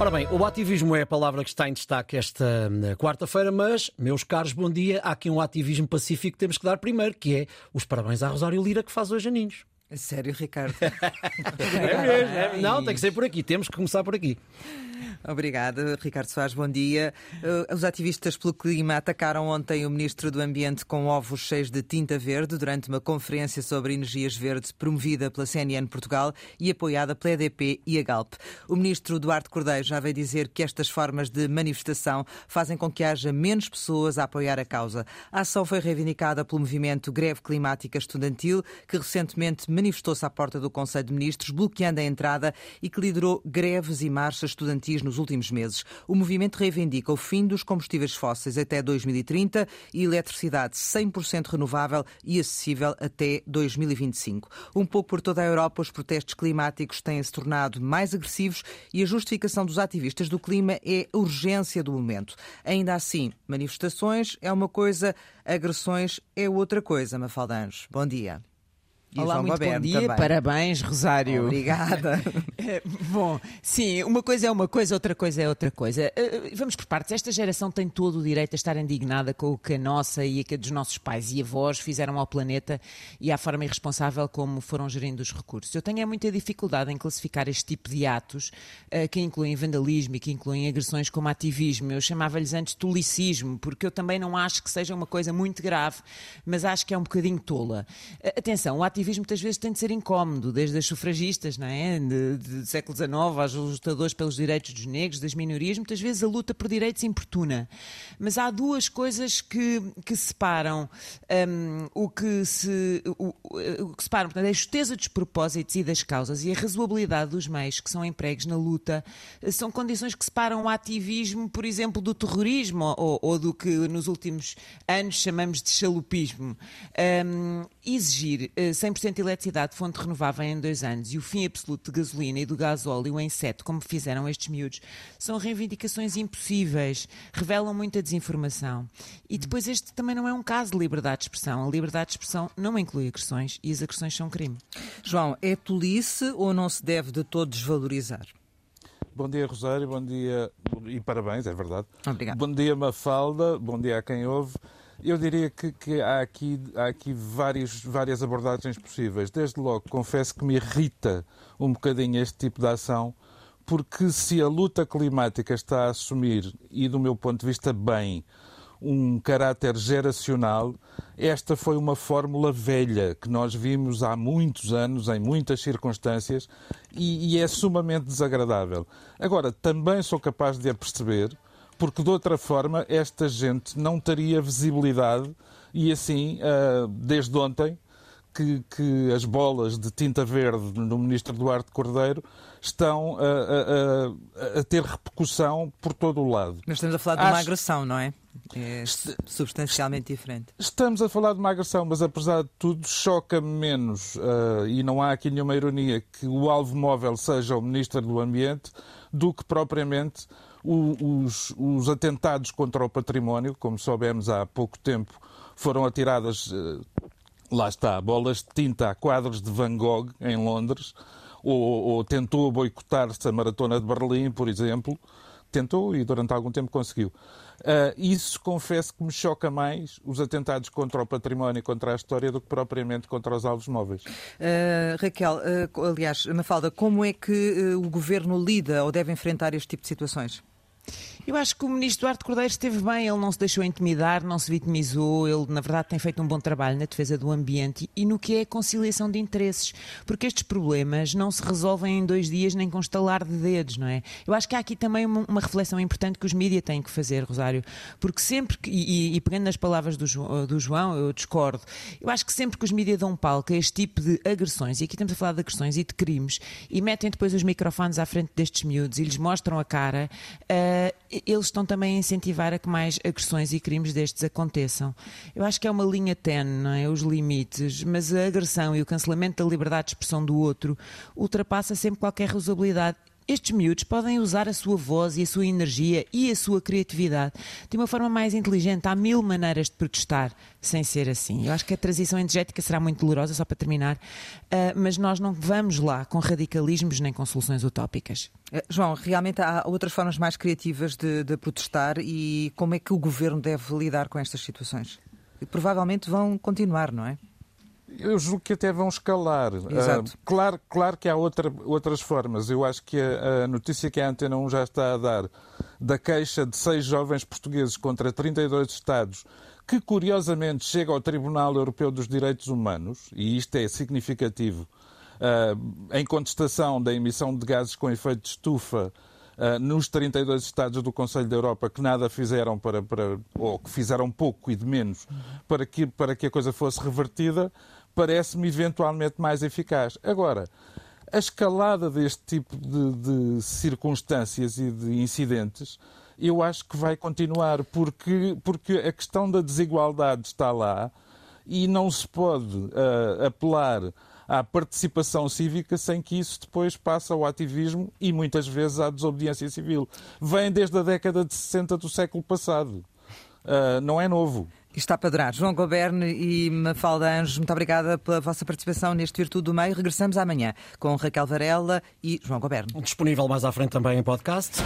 Ora bem, o ativismo é a palavra que está em destaque esta hum, quarta-feira, mas, meus caros, bom dia. Há aqui um ativismo pacífico que temos que dar primeiro, que é os parabéns à Rosário Lira, que faz hoje aninhos. Sério, Ricardo? é mesmo, é, não, tem que ser por aqui, temos que começar por aqui. Obrigada, Ricardo Soares, bom dia. Uh, os ativistas pelo clima atacaram ontem o Ministro do Ambiente com ovos cheios de tinta verde durante uma conferência sobre energias verdes promovida pela CNN Portugal e apoiada pela EDP e a Galp. O Ministro Duarte Cordeiro já veio dizer que estas formas de manifestação fazem com que haja menos pessoas a apoiar a causa. A ação foi reivindicada pelo movimento Greve Climática Estudantil, que recentemente manifestou-se à porta do Conselho de Ministros, bloqueando a entrada e que liderou greves e marchas estudantis nos últimos meses. O movimento reivindica o fim dos combustíveis fósseis até 2030 e eletricidade 100% renovável e acessível até 2025. Um pouco por toda a Europa, os protestos climáticos têm se tornado mais agressivos e a justificação dos ativistas do clima é a urgência do momento. Ainda assim, manifestações é uma coisa, agressões é outra coisa, Mafaldanjos. Bom dia. E Olá, muito bom dia, também. parabéns, Rosário. Obrigada. Eh, bom, sim, uma coisa é uma coisa, outra coisa é outra coisa. Eh, vamos por partes. Esta geração tem todo o direito a estar indignada com o que a nossa e a que dos nossos pais e avós fizeram ao planeta e à forma irresponsável como foram gerindo os recursos. Eu tenho muita dificuldade em classificar este tipo de atos eh, que incluem vandalismo e que incluem agressões como ativismo. Eu chamava-lhes antes tolicismo, porque eu também não acho que seja uma coisa muito grave, mas acho que é um bocadinho tola. Atenção, o ativismo ativismo muitas vezes tem de ser incómodo, desde as sufragistas, não é? De, de, século XIX, aos lutadores pelos direitos dos negros, das minorias, muitas vezes a luta por direitos importuna. Mas há duas coisas que, que separam um, o que se o, o, que separam, portanto, a justeza dos propósitos e das causas e a razoabilidade dos meios que são empregos na luta são condições que separam o ativismo, por exemplo, do terrorismo ou, ou do que nos últimos anos chamamos de chalupismo. Um, exigir uh, 100% de eletricidade de fonte renovável em dois anos e o fim absoluto de gasolina e do gasóleo em sete, como fizeram estes miúdos, são reivindicações impossíveis, revelam muita desinformação. E depois este também não é um caso de liberdade de expressão. A liberdade de expressão não inclui agressões e as agressões são crime. João, é tolice ou não se deve de todo desvalorizar? Bom dia, Rosário, bom dia e parabéns, é verdade. Obrigado. Bom dia, Mafalda, bom dia a quem ouve. Eu diria que, que há aqui, há aqui vários, várias abordagens possíveis. Desde logo, confesso que me irrita um bocadinho este tipo de ação, porque se a luta climática está a assumir, e do meu ponto de vista, bem, um caráter geracional, esta foi uma fórmula velha que nós vimos há muitos anos, em muitas circunstâncias, e, e é sumamente desagradável. Agora, também sou capaz de perceber porque de outra forma esta gente não teria visibilidade e assim, ah, desde ontem, que, que, as bolas de tinta verde no ministro Duarte Cordeiro estão a, a, a, ter repercussão por todo o lado. Nós estamos a falar de Acho... uma agressão, não é? É substancialmente diferente. Estamos a falar de uma agressão, mas apesar de tudo, choca-me menos, uh, e não há aqui nenhuma ironia, que o alvo móvel seja o Ministro do Ambiente, do que propriamente os, os atentados contra o património, como soubemos há pouco tempo, foram atiradas, eh, lá está, bolas de tinta a quadros de Van Gogh em Londres, ou, ou tentou boicotar-se a Maratona de Berlim, por exemplo. Tentou e durante algum tempo conseguiu. Uh, isso confesso que me choca mais os atentados contra o património e contra a história do que propriamente contra os alvos móveis. Uh, Raquel, uh, aliás, Mafalda, como é que o governo lida ou deve enfrentar este tipo de situações? Eu acho que o ministro Duarte Cordeiro esteve bem, ele não se deixou intimidar, não se vitimizou, ele na verdade tem feito um bom trabalho na defesa do ambiente e no que é a conciliação de interesses, porque estes problemas não se resolvem em dois dias nem com estalar de dedos, não é? Eu acho que há aqui também uma, uma reflexão importante que os mídias têm que fazer, Rosário, porque sempre que, e, e, pegando nas palavras do, do João, eu discordo, eu acho que sempre que os mídias dão palco a este tipo de agressões, e aqui estamos a falar de agressões e de crimes, e metem depois os microfones à frente destes miúdos e lhes mostram a cara, uh, eles estão também a incentivar a que mais agressões e crimes destes aconteçam. Eu acho que é uma linha tenue, não é? Os limites, mas a agressão e o cancelamento da liberdade de expressão do outro ultrapassa sempre qualquer razoabilidade estes miúdos podem usar a sua voz e a sua energia e a sua criatividade de uma forma mais inteligente. Há mil maneiras de protestar sem ser assim. Eu acho que a transição energética será muito dolorosa, só para terminar, uh, mas nós não vamos lá com radicalismos nem com soluções utópicas. Eh, João, realmente há outras formas mais criativas de, de protestar e como é que o governo deve lidar com estas situações? E provavelmente vão continuar, não é? Eu julgo que até vão escalar. Exato. Uh, claro, claro que há outra, outras formas. Eu acho que a, a, notícia que a Antena 1 já está a dar da queixa de seis jovens portugueses contra 32 Estados, que curiosamente chega ao Tribunal Europeu dos Direitos Humanos, e isto é significativo, uh, em contestação da emissão de gases com efeito de estufa Uh, nos 32 Estados do Conselho da Europa que nada fizeram para, para, ou que fizeram pouco e de menos para que, para que a coisa fosse revertida, parece-me eventualmente mais eficaz. Agora, a escalada deste tipo de, de, circunstâncias e de incidentes, eu acho que vai continuar, porque, porque a questão da desigualdade está lá e não se pode uh, apelar à participação cívica sem que isso depois passe ao ativismo e muitas vezes à desobediência civil. Vem desde a década de 60 do século passado. Uh, não é novo. Está para durar. João Goberne e Mafalda Anjos, muito obrigada pela vossa participação neste Virtude do Meio. Regressamos amanhã com Raquel Varela e João Goberne. Disponível mais à frente também em podcast.